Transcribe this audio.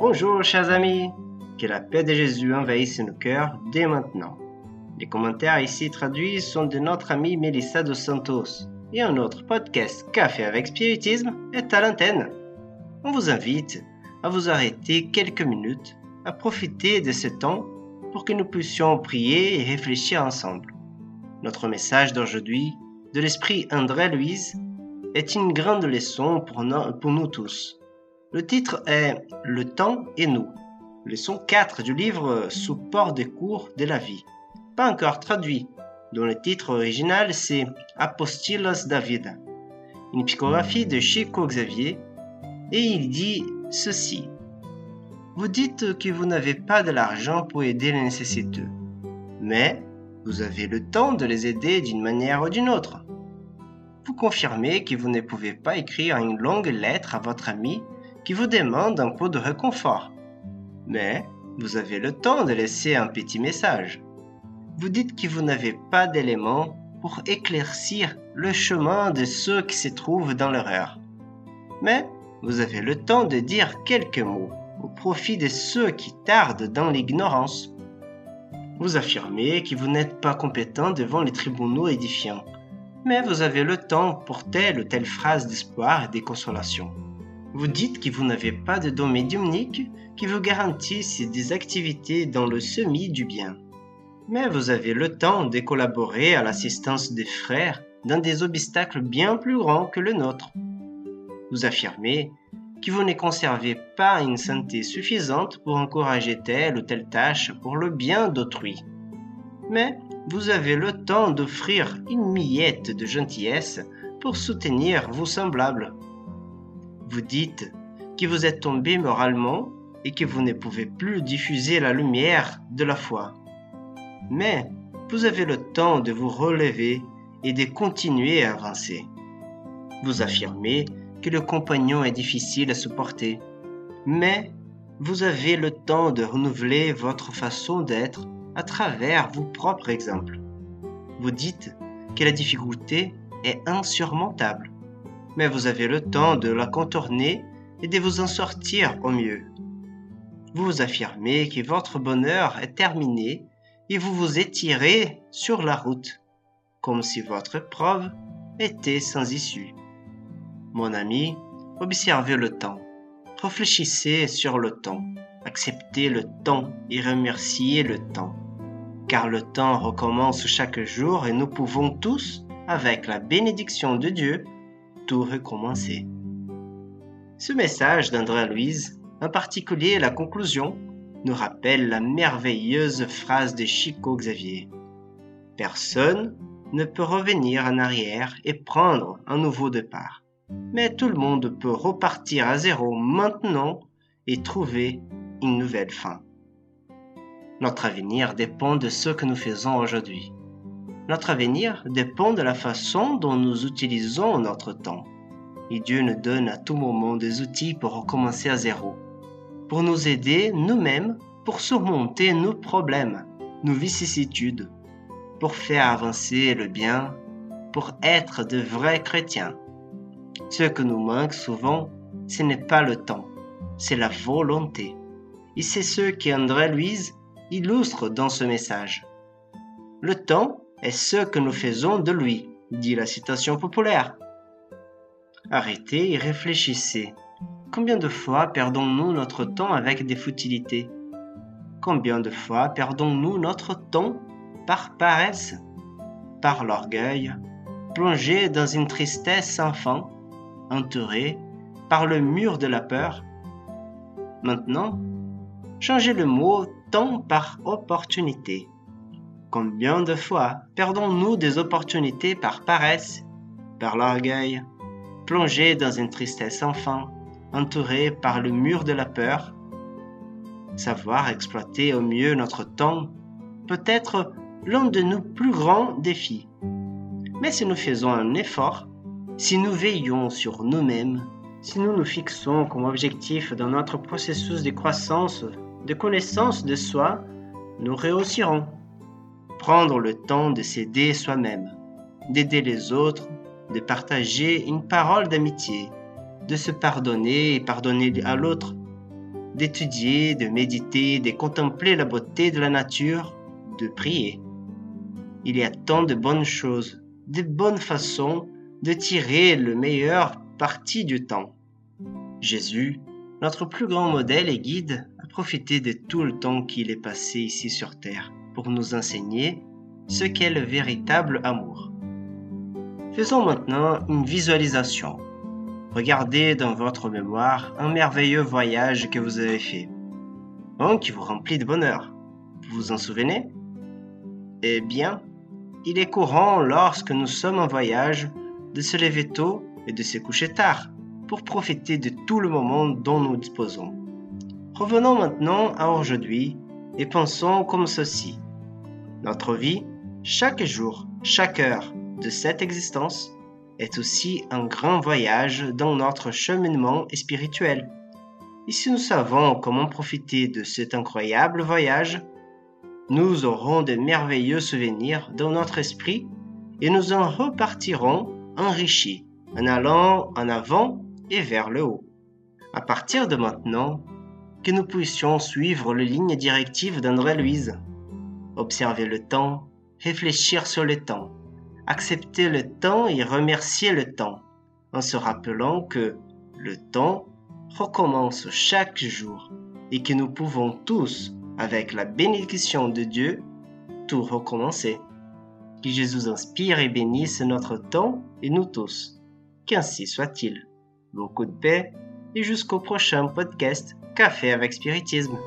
Bonjour chers amis, que la paix de Jésus envahisse nos cœurs dès maintenant. Les commentaires ici traduits sont de notre amie Melissa dos Santos et un autre podcast Café avec Spiritisme est à l'antenne. On vous invite à vous arrêter quelques minutes, à profiter de ce temps pour que nous puissions prier et réfléchir ensemble. Notre message d'aujourd'hui, de l'esprit André-Louise, est une grande leçon pour nous tous. Le titre est Le temps et nous, leçon 4 du livre Support des cours de la vie, pas encore traduit, dont le titre original c'est Apostilos David, une psychographie de Chico Xavier, et il dit ceci. Vous dites que vous n'avez pas de l'argent pour aider les nécessiteux, mais vous avez le temps de les aider d'une manière ou d'une autre. Vous confirmez que vous ne pouvez pas écrire une longue lettre à votre ami qui vous demande un peu de réconfort. Mais vous avez le temps de laisser un petit message. Vous dites que vous n'avez pas d'éléments pour éclaircir le chemin de ceux qui se trouvent dans l'erreur. Mais vous avez le temps de dire quelques mots au profit de ceux qui tardent dans l'ignorance. Vous affirmez que vous n'êtes pas compétent devant les tribunaux édifiants, mais vous avez le temps pour telle ou telle phrase d'espoir et de consolation. Vous dites que vous n'avez pas de don médiumnique qui vous garantisse des activités dans le semis du bien. Mais vous avez le temps de collaborer à l'assistance des frères dans des obstacles bien plus grands que le nôtre. Vous affirmez que vous ne conservez pas une santé suffisante pour encourager telle ou telle tâche pour le bien d'autrui. Mais vous avez le temps d'offrir une miette de gentillesse pour soutenir vos semblables. Vous dites que vous êtes tombé moralement et que vous ne pouvez plus diffuser la lumière de la foi. Mais vous avez le temps de vous relever et de continuer à avancer. Vous affirmez que le compagnon est difficile à supporter, mais vous avez le temps de renouveler votre façon d'être à travers vos propres exemples. Vous dites que la difficulté est insurmontable mais vous avez le temps de la contourner et de vous en sortir au mieux. Vous affirmez que votre bonheur est terminé et vous vous étirez sur la route, comme si votre épreuve était sans issue. Mon ami, observez le temps, réfléchissez sur le temps, acceptez le temps et remerciez le temps, car le temps recommence chaque jour et nous pouvons tous, avec la bénédiction de Dieu, recommencer. Ce message d'André Louise, en particulier la conclusion, nous rappelle la merveilleuse phrase de Chico Xavier. Personne ne peut revenir en arrière et prendre un nouveau départ. Mais tout le monde peut repartir à zéro maintenant et trouver une nouvelle fin. Notre avenir dépend de ce que nous faisons aujourd'hui. Notre avenir dépend de la façon dont nous utilisons notre temps. Et Dieu nous donne à tout moment des outils pour recommencer à zéro, pour nous aider nous-mêmes, pour surmonter nos problèmes, nos vicissitudes, pour faire avancer le bien, pour être de vrais chrétiens. Ce que nous manque souvent, ce n'est pas le temps, c'est la volonté. Et c'est ce qu'André Louise illustre dans ce message. Le temps est ce que nous faisons de lui, dit la citation populaire. Arrêtez et réfléchissez. Combien de fois perdons-nous notre temps avec des futilités? Combien de fois perdons-nous notre temps par paresse, par l'orgueil, plongé dans une tristesse sans fin, entouré par le mur de la peur? Maintenant, changez le mot temps par opportunité. Combien de fois perdons-nous des opportunités par paresse, par l'orgueil, plongés dans une tristesse sans fin, entourés par le mur de la peur? Savoir exploiter au mieux notre temps peut être l'un de nos plus grands défis. Mais si nous faisons un effort, si nous veillons sur nous-mêmes, si nous nous fixons comme objectif dans notre processus de croissance, de connaissance de soi, nous réussirons prendre le temps de s'aider soi-même, d'aider les autres, de partager une parole d'amitié, de se pardonner et pardonner à l'autre. d'étudier, de méditer, de contempler la beauté de la nature, de prier. Il y a tant de bonnes choses, de bonnes façons de tirer le meilleur parti du temps. Jésus, notre plus grand modèle et guide, a profité de tout le temps qu'il est passé ici sur Terre pour nous enseigner ce qu'est le véritable amour. Faisons maintenant une visualisation. Regardez dans votre mémoire un merveilleux voyage que vous avez fait, un qui vous remplit de bonheur. Vous vous en souvenez? Eh bien, il est courant lorsque nous sommes en voyage de se lever tôt et de se coucher tard pour profiter de tout le moment dont nous disposons. Revenons maintenant à aujourd'hui et pensons comme ceci. Notre vie, chaque jour, chaque heure de cette existence, est aussi un grand voyage dans notre cheminement spirituel. Et si nous savons comment profiter de cet incroyable voyage, nous aurons de merveilleux souvenirs dans notre esprit et nous en repartirons enrichis en allant en avant et vers le haut. À partir de maintenant, que nous puissions suivre les lignes directives d'André Louise. Observer le temps, réfléchir sur le temps, accepter le temps et remercier le temps, en se rappelant que le temps recommence chaque jour et que nous pouvons tous, avec la bénédiction de Dieu, tout recommencer. Que Jésus inspire et bénisse notre temps et nous tous. Qu'ainsi soit-il. Beaucoup de paix et jusqu'au prochain podcast Café avec Spiritisme.